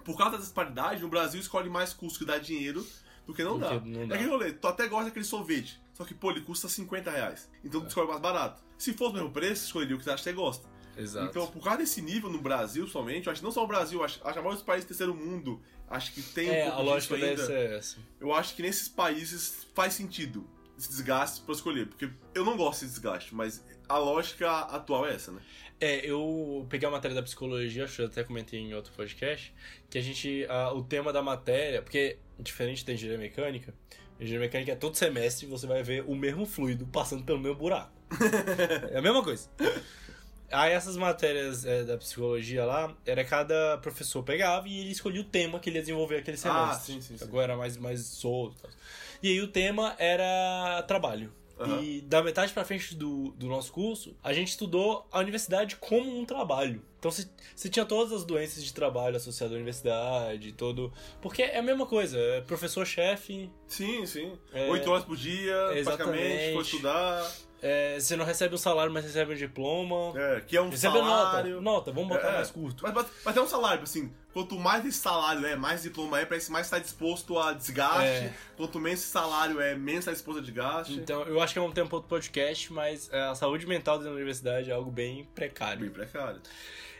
Speaker 2: por causa da disparidade, no Brasil escolhe mais curso que dá dinheiro do que não dá.
Speaker 1: não
Speaker 2: É
Speaker 1: dá.
Speaker 2: que eu falei, tu até gosta daquele sorvete, só que, pô, ele custa 50 reais. Então tu escolhe mais barato. Se fosse o mesmo preço, escolheria o que você acha que você gosta.
Speaker 1: Exato.
Speaker 2: Então, por causa desse nível no Brasil somente, eu acho que não só o Brasil, acho, acho que a maioria dos países do terceiro mundo, acho que tem
Speaker 1: é,
Speaker 2: um
Speaker 1: a
Speaker 2: pouco
Speaker 1: lógica
Speaker 2: disso
Speaker 1: deve
Speaker 2: ainda.
Speaker 1: ser essa.
Speaker 2: Eu acho que nesses países faz sentido esse desgaste pra escolher, porque eu não gosto desse desgaste, mas a lógica atual é essa, né?
Speaker 1: É, eu peguei a matéria da psicologia, acho que eu até comentei em outro podcast, que a gente. ah, o tema da matéria, porque diferente da engenharia mecânica, a engenharia mecânica é todo semestre você vai ver o mesmo fluido passando pelo mesmo buraco. é a mesma coisa. Aí essas matérias é, da psicologia lá, era cada professor pegava e ele escolhia o tema que ele ia desenvolver aquele semestre.
Speaker 2: Ah, sim, sim, sim.
Speaker 1: Agora era mais, mais solto. e tal. E aí o tema era trabalho.
Speaker 2: Aham.
Speaker 1: E da metade pra frente do, do nosso curso, a gente estudou a universidade como um trabalho. Então você, tinha todas as doenças de trabalho associadas à universidade, todo. Porque é a mesma coisa, é professor-chefe,
Speaker 2: Sim, sim.
Speaker 1: É,
Speaker 2: Oito horas por dia, praticamente, for estudar.
Speaker 1: é, você não recebe um salário, mas recebe um diploma.
Speaker 2: É, que é um
Speaker 1: recebe
Speaker 2: salário.
Speaker 1: nota. Nota, vamos botar
Speaker 2: É,
Speaker 1: mais curto.
Speaker 2: Mas, mas, mas tem um salário, assim, quanto mais esse salário é, mais diploma é, parece mais está disposto a desgaste.
Speaker 1: É.
Speaker 2: Quanto menos esse salário é, menos está disposto a desgaste.
Speaker 1: Então, eu acho que é um tempo outro podcast, mas é, a saúde mental da universidade é algo bem precário.
Speaker 2: Bem precário.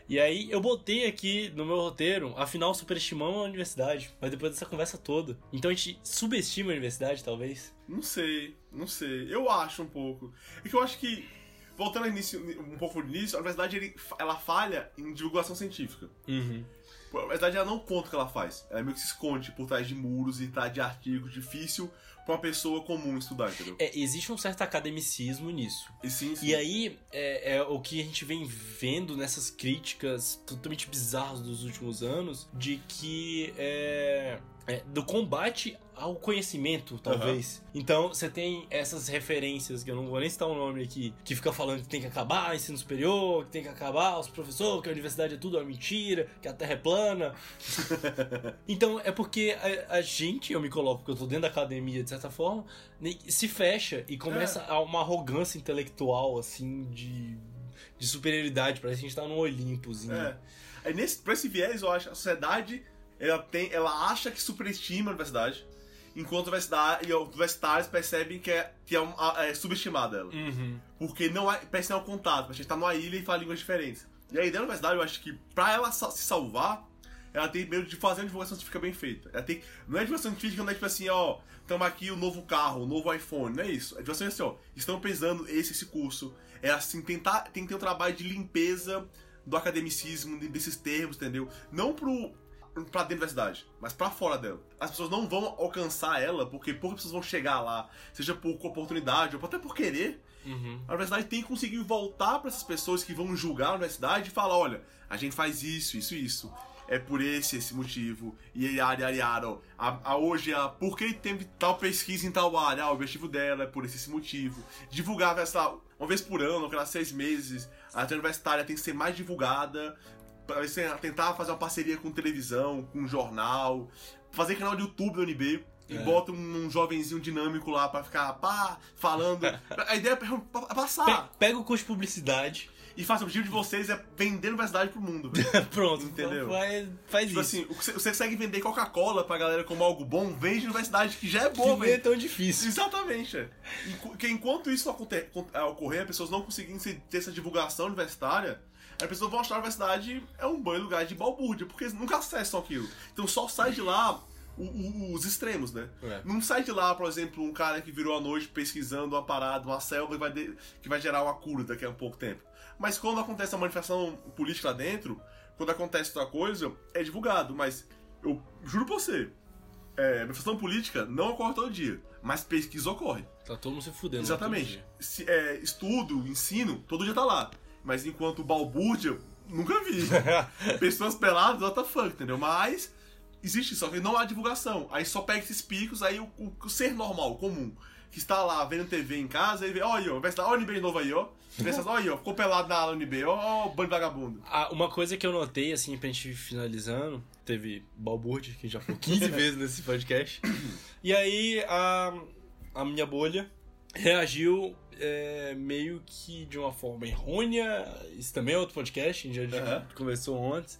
Speaker 1: E aí eu botei aqui no meu roteiro, afinal superestimamos a universidade, mas depois dessa conversa toda. Então a gente subestima a universidade, talvez?
Speaker 2: Não sei, não sei. Eu acho um pouco. É que eu acho que, voltando ao início, um pouco no início, a universidade ele- ela falha em divulgação científica.
Speaker 1: Uhum.
Speaker 2: Pô, A universidade ela não conta o que ela faz. Ela meio que se esconde por trás de muros e trás de artigos difícil pra uma pessoa comum estudar, entendeu?
Speaker 1: É, existe um certo academicismo nisso.
Speaker 2: E sim, sim.
Speaker 1: E aí, é, é o que a gente vem vendo nessas críticas totalmente bizarras dos últimos anos, de que é, é, do combate ao conhecimento, talvez. Então, você tem essas referências, que eu não vou nem citar o nome aqui, que fica falando que tem que acabar o ensino superior, que tem que acabar os professores, que a universidade é tudo uma mentira, que a terra é plana. então, é porque a, a gente, eu me coloco, porque eu tô dentro da academia, de certa forma, se fecha e começa a uma arrogância intelectual, assim, de, de superioridade. Parece que a gente tá num Olimpozinho.
Speaker 2: É. Aí nesse, pra esse viés, eu acho a sociedade ela, tem, ela acha que superestima a universidade, enquanto a universidade, e os universitários percebem que é, que é, um- é subestimada ela.
Speaker 1: Uhum.
Speaker 2: Porque não há, parece não é um contato, a gente tá numa ilha e fala línguas diferentes. E a ideia da universidade, eu acho que pra ela se salvar, ela tem medo de fazer uma divulgação científica bem feita. Ela tem, não é divulgação científica, não é tipo assim, ó, estamos aqui o novo carro, o novo iPhone, não é isso. A divulgação é assim, ó, estão pesando esse, esse curso. É assim, tentar, tem que ter um trabalho de limpeza do academicismo, desses termos, entendeu? Não pro pra dentro da cidade, mas pra fora dela. As pessoas não vão alcançar ela porque poucas pessoas vão chegar lá, seja por oportunidade ou até por querer.
Speaker 1: Uhum.
Speaker 2: A universidade tem que conseguir voltar para essas pessoas que vão julgar a universidade e falar: olha, a gente faz isso, isso, isso. É por esse, esse motivo. E yara, yara, yara. A, a, hoje, a, por que teve tal pesquisa em tal área? Ah, o objetivo dela é por esse, esse motivo. Divulgar, essa, uma vez por ano, cada seis meses. A universitária tem que ser mais divulgada tentar fazer uma parceria com televisão, com jornal, fazer canal de YouTube do UNB. E é. bota um, um, jovenzinho dinâmico lá pra ficar pá, falando. A ideia é passar.
Speaker 1: Pega o curso de publicidade.
Speaker 2: E faça o objetivo de vocês é vender a universidade pro mundo.
Speaker 1: Pronto, entendeu? Faz, faz
Speaker 2: tipo
Speaker 1: isso.
Speaker 2: assim, você consegue vender Coca-Cola pra galera como algo bom, vende a universidade que já é boa,
Speaker 1: velho. é tão difícil.
Speaker 2: Exatamente. É. Que enquanto isso ocorrer, as pessoas não conseguirem ter essa divulgação universitária, as pessoas vão achar que a universidade é um bom lugar de balbúrdia, porque eles nunca acessam aquilo. Então só sai de lá o, o, os extremos, né? É. Não sai de lá, por exemplo, um cara que virou a noite pesquisando uma parada, uma selva que vai, de, que vai gerar uma cura daqui a um pouco tempo. Mas quando acontece a manifestação política lá dentro, quando acontece outra coisa, é divulgado. Mas eu juro pra você, é, manifestação política não ocorre todo dia, mas pesquisa ocorre.
Speaker 1: Tá todo mundo se fudendo.
Speaker 2: Exatamente. Se, é, estudo, ensino, todo dia tá lá. Mas enquanto balbúrdia, nunca vi. Pessoas peladas, what the fuck, entendeu? Mas existe, só que não há divulgação. Aí só pega esses picos, aí o, o, o ser normal, comum, que está lá vendo TV em casa, e vê, ó, vai estar, ó, o NB novo aí, ó. Olha aí, ó, ficou pelado na UNB, ó, ó, bando vagabundo.
Speaker 1: Ah, uma coisa que eu notei, assim, pra gente ir finalizando, teve balbúrdia, que já foi 15 vezes nesse podcast. E aí a, a minha bolha reagiu é, meio que de uma forma errônea. Isso também é outro podcast, a gente já uhum. conversou antes.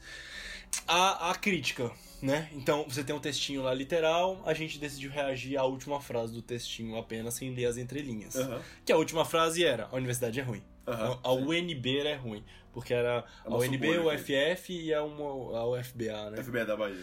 Speaker 1: A, a crítica, né? Então você tem um textinho lá literal, a gente decidiu reagir à última frase do textinho apenas sem ler as entrelinhas. Uhum. Que a última frase era: a universidade é ruim. Uhum, a UNB era ruim. Porque era é a UNB, o UFF e a, uma, a UFBA, né?
Speaker 2: FBA da Bahia.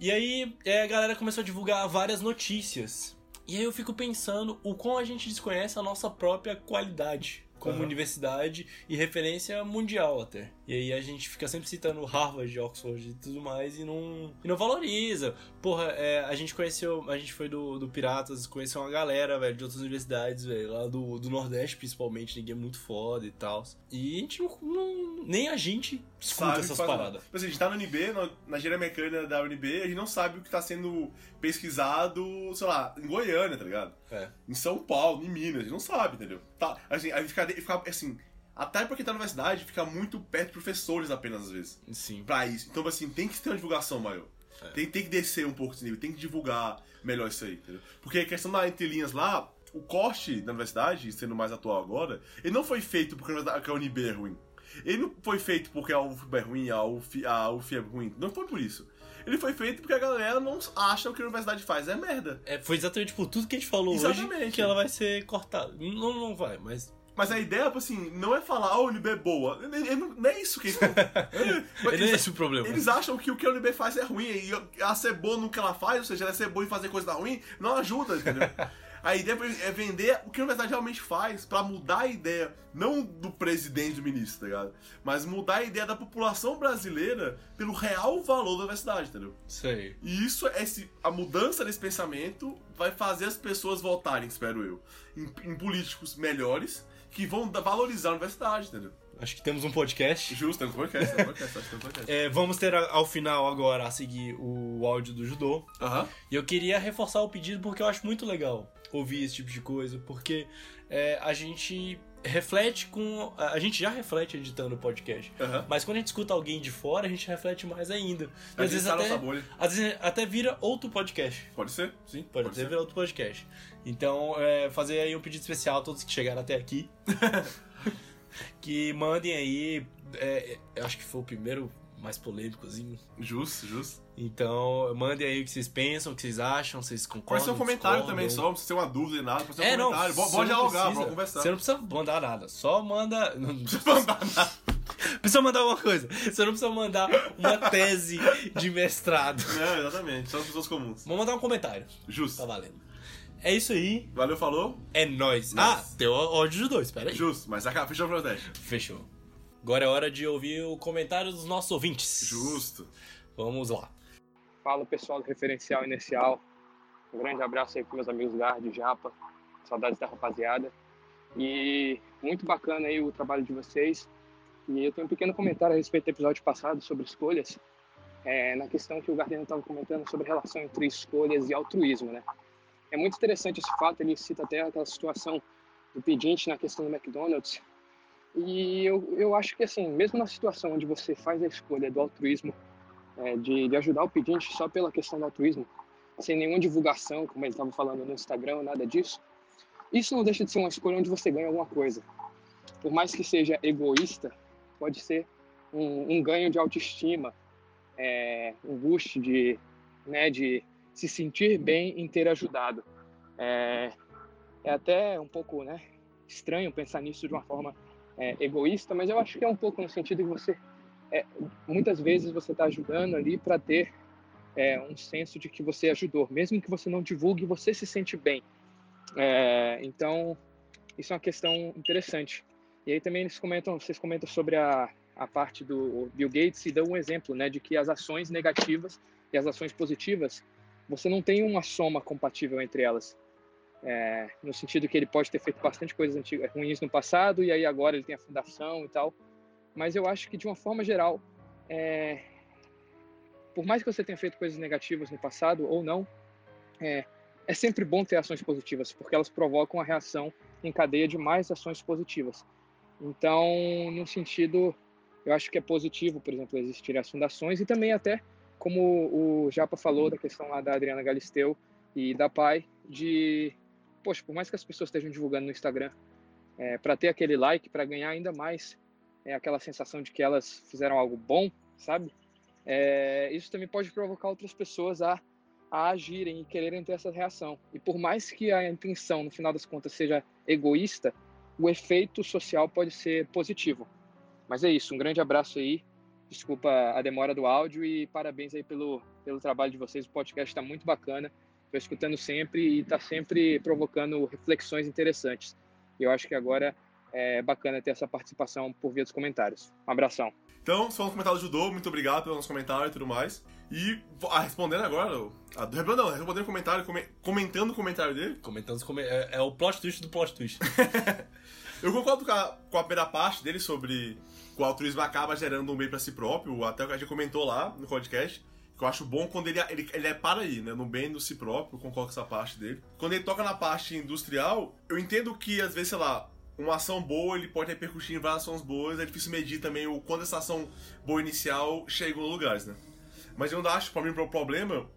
Speaker 1: E aí é, a galera começou a divulgar várias notícias e aí eu fico pensando o quão a gente desconhece a nossa própria qualidade como uhum. universidade e referência mundial até. E aí a gente fica sempre citando Harvard, Oxford e tudo mais e não, e não valoriza. Porra, é, a gente conheceu, a gente foi do, do Piratas, conheceu uma galera, velho, de outras universidades, velho, lá do, do Nordeste principalmente, ninguém é muito foda e tal. E a gente não, não, nem a gente escuta sabe essas paradas.
Speaker 2: Tipo assim, a gente tá no UNB, na, na engenharia mecânica da UNB, a gente não sabe o que tá sendo pesquisado, sei lá, em Goiânia, tá ligado?
Speaker 1: É.
Speaker 2: Em São Paulo, em Minas, a gente não sabe, entendeu? Tá, assim, a gente fica, fica assim, até porque tá na universidade, fica muito perto de professores apenas às vezes.
Speaker 1: Sim.
Speaker 2: Pra isso. Então, assim, tem que ter uma divulgação maior. É. Tem, tem que descer um pouco esse nível, tem que divulgar melhor isso aí, entendeu? Porque a questão da entrelinhas lá, o corte da universidade, sendo mais atual agora, ele não foi feito porque a UNB é ruim. Ele não foi feito porque a UFB é ruim, a UF, a UF é ruim. Não foi por isso. Ele foi feito porque a galera não acha que a universidade faz. É merda.
Speaker 1: É, foi exatamente por tudo que a gente falou exatamente. hoje que ela vai ser cortada. Não, não vai, mas
Speaker 2: mas a ideia, tipo assim, não é falar, ah, a UNB é boa. Não é isso que eles
Speaker 1: Não é esse o problema.
Speaker 2: Eles acham que o que a UNB faz é ruim. E ela ser boa no que ela faz, ou seja, ela ser boa em fazer coisa ruim, não ajuda, entendeu? A ideia é vender o que a universidade realmente faz para mudar a ideia, não do presidente do ministro, tá ligado? Mas mudar a ideia da população brasileira pelo real valor da universidade, entendeu?
Speaker 1: Sei.
Speaker 2: E isso, esse, a mudança desse pensamento vai fazer as pessoas votarem, espero eu, em, em políticos melhores que vão valorizar a universidade, entendeu?
Speaker 1: Acho que temos um podcast.
Speaker 2: Justo, temos um podcast. Temos um podcast, temos um
Speaker 1: podcast. É, vamos ter ao final agora a seguir o áudio do judô.
Speaker 2: Uhum.
Speaker 1: E eu queria reforçar o pedido porque eu acho muito legal ouvir esse tipo de coisa, porque é, a gente reflete com. A gente já reflete editando o podcast.
Speaker 2: Uhum.
Speaker 1: Mas quando a gente escuta alguém de fora, a gente reflete mais ainda.
Speaker 2: E às vezes, até,
Speaker 1: às vezes até vira outro podcast.
Speaker 2: Pode ser, sim.
Speaker 1: Pode, pode até ser. virar outro podcast. Então, é, fazer aí um pedido especial a todos que chegaram até aqui. que mandem aí. É, acho que foi o primeiro mais polêmicozinho.
Speaker 2: Justo, justo.
Speaker 1: Então, mandem aí o que vocês pensam, o que vocês acham, vocês concordam.
Speaker 2: Pode ser um comentário discordam. também, só, não precisa ter uma dúvida nem nada, pode ser um é, comentário. Não, pode dialogar, precisa,
Speaker 1: conversar. Você não precisa mandar nada, só manda.
Speaker 2: Não precisa mandar nada.
Speaker 1: Precisa mandar alguma coisa. Você não precisa mandar uma tese de mestrado.
Speaker 2: Não, exatamente. São as pessoas comuns.
Speaker 1: Vou mandar um comentário.
Speaker 2: Justo.
Speaker 1: Tá valendo. É isso aí.
Speaker 2: Valeu, falou.
Speaker 1: É nóis.
Speaker 2: Nice.
Speaker 1: Ah, tem ódio de dois, pera aí.
Speaker 2: Justo. Mas acaba, fechou o protesto.
Speaker 1: Fechou. Agora é hora de ouvir o comentário dos nossos ouvintes.
Speaker 2: Justo.
Speaker 1: Vamos lá.
Speaker 3: Fala pessoal do Referencial Inicial. Um grande abraço aí para meus amigos Gard e Japa. Saudades da rapaziada. E muito bacana aí o trabalho de vocês. E eu tenho um pequeno comentário a respeito do episódio passado sobre escolhas. É, na questão que o Gardner estava comentando sobre a relação entre escolhas e altruísmo, né? É muito interessante esse fato, ele cita até aquela situação do pedinte na questão do McDonald's. E eu, eu acho que, assim, mesmo na situação onde você faz a escolha do altruísmo, é, de, de ajudar o pedinte só pela questão do altruísmo, sem nenhuma divulgação, como ele estava falando no Instagram, nada disso, isso não deixa de ser uma escolha onde você ganha alguma coisa. Por mais que seja egoísta, pode ser um, um ganho de autoestima, é, um boost de, né, de se sentir bem em ter ajudado. É, é até um pouco né, estranho pensar nisso de uma forma é, egoísta, mas eu acho que é um pouco no sentido que você, é, muitas vezes você está ajudando ali para ter é, um senso de que você ajudou, mesmo que você não divulgue, você se sente bem. É, então, isso é uma questão interessante. E aí também eles comentam, vocês comentam sobre a, a parte do Bill Gates e dão um exemplo, né, de que as ações negativas e as ações positivas, você não tem uma soma compatível entre elas. É, no sentido que ele pode ter feito bastante coisas antigas, ruins no passado e aí agora ele tem a fundação e tal. Mas eu acho que de uma forma geral, é, por mais que você tenha feito coisas negativas no passado ou não, é, é sempre bom ter ações positivas, porque elas provocam a reação em cadeia de mais ações positivas. Então, no sentido, eu acho que é positivo, por exemplo, existirem as fundações e também até, como o Japa falou da questão lá da Adriana Galisteu e da PAI, de, poxa, por mais que as pessoas estejam divulgando no Instagram, é, para ter aquele like, para ganhar ainda mais é, aquela sensação de que elas fizeram algo bom, sabe? É, isso também pode provocar outras pessoas a a agirem e quererem ter essa reação. E por mais que a intenção, no final das contas, seja egoísta, o efeito social pode ser positivo. Mas é isso, um grande abraço aí. Desculpa a demora do áudio e parabéns aí pelo, pelo trabalho de vocês. O podcast está muito bacana. Estou escutando sempre e está sempre provocando reflexões interessantes. E eu acho que agora é bacana ter essa participação por via dos comentários. Um abração.
Speaker 2: Então, se for um comentário do Judô, muito obrigado pelo nosso comentário e tudo mais. E ah, respondendo agora, ah, não, respondendo o comentário, come, comentando o comentário dele.
Speaker 1: Comentando os é, é, o plot twist do plot twist.
Speaker 2: eu concordo com a, com a primeira parte dele sobre que o altruísmo acaba gerando um bem para si próprio, até o que a gente comentou lá no podcast. Que eu acho bom quando ele, ele, ele é para aí, né? No bem do si próprio, concordo com essa parte dele. Quando ele toca na parte industrial, eu entendo que às vezes, sei lá, uma ação boa ele pode repercutir em várias ações boas, é difícil medir também o quando essa ação boa inicial chega nos lugares, né? Mas eu ainda acho, para mim, o problema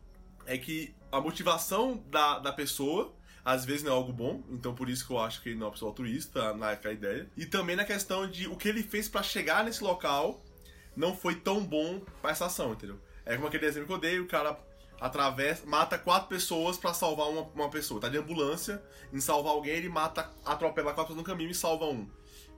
Speaker 2: é que a motivação da, da pessoa às vezes não é algo bom, então por isso que eu acho que ele não é uma pessoa altruísta, naquela ideia. E também na questão de o que ele fez para chegar nesse local não foi tão bom para essa ação, entendeu? É como aquele exemplo que eu dei, o cara atravessa, mata quatro pessoas para salvar uma, uma pessoa. Tá de ambulância, em salvar alguém, ele mata, atropela quatro pessoas no caminho e salva um.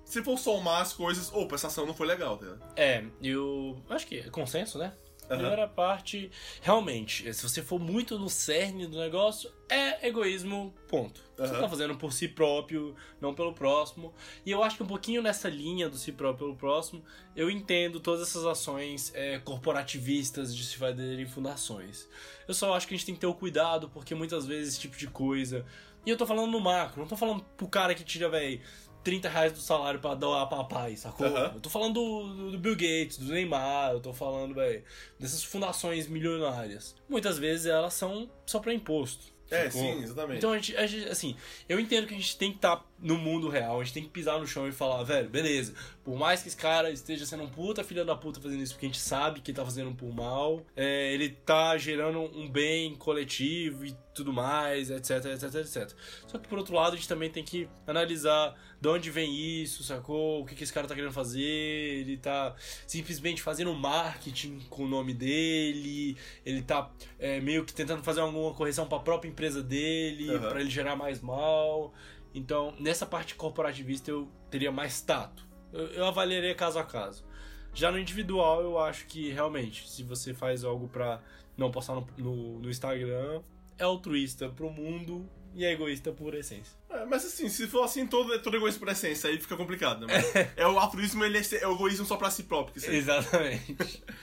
Speaker 2: Se for somar as coisas, opa, essa ação não foi legal, tá?
Speaker 1: É, eu acho que é consenso, né? Uhum. Primeira parte, realmente, se você for muito no cerne do negócio, é egoísmo, ponto. Uhum. Você tá fazendo por si próprio, não pelo próximo. E eu acho que um pouquinho nessa linha do si próprio pelo próximo, eu entendo todas essas ações é, corporativistas de se fazer em fundações. Eu só acho que a gente tem que ter o cuidado, porque muitas vezes esse tipo de coisa. E eu tô falando no macro, não tô falando pro cara que tira, velho, 30 reais do salário pra dar pra pai, sacou? Uhum. Eu tô falando do, do, Bill Gates, do Neymar, eu tô falando, velho, dessas fundações milionárias. Muitas vezes elas são só pra imposto.
Speaker 2: É, sacou? sim, exatamente.
Speaker 1: Então, a gente, a gente, assim, eu entendo que a gente tem que estar tá no mundo real, a gente tem que pisar no chão e falar, velho, beleza, por mais que esse cara esteja sendo um puta filha da puta fazendo isso, porque a gente sabe que ele tá fazendo por mal, é, ele tá gerando um bem coletivo e tudo mais, etc, etc, etc. Só que por outro lado, a gente também tem que analisar de onde vem isso, sacou? O que, que esse cara tá querendo fazer? Ele tá simplesmente fazendo marketing com o nome dele, ele tá é, meio que tentando fazer alguma correção para a própria empresa dele, uhum. para ele gerar mais mal. Então, nessa parte corporativista eu teria mais tato. Eu, eu avaliaria caso a caso. Já no individual, eu acho que realmente, se você faz algo pra não postar no, no, no Instagram, é altruísta pro mundo e é egoísta por essência.
Speaker 2: É, mas assim, se for assim, todo, todo egoísmo por essência, aí fica complicado, né? É o altruísmo, ele é, é o egoísmo só pra si próprio.
Speaker 1: Exatamente.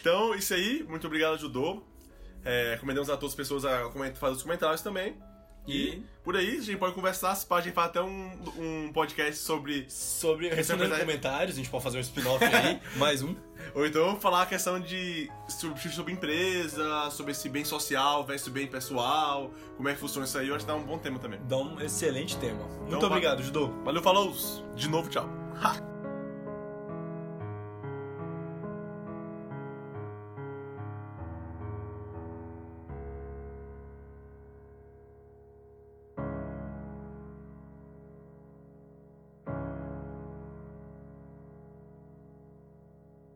Speaker 2: Então, isso aí, muito obrigado, ajudou. É, recomendamos a todas as pessoas a comentar, fazer os comentários também. E por aí, a gente pode conversar, se pá, a gente faz até um, um podcast sobre.
Speaker 1: Sobre respondendo
Speaker 2: verdade.
Speaker 1: comentários, a gente pode fazer um spin-off aí, mais um.
Speaker 2: Ou então falar a questão de. sobre, sobre empresa, sobre esse bem social versus bem pessoal, como é que funciona isso aí, eu acho que dá um bom tema também.
Speaker 1: Dá um excelente tema. Muito
Speaker 2: Então,
Speaker 1: obrigado, Judô.
Speaker 2: Valeu, falou! De novo, tchau. Ha!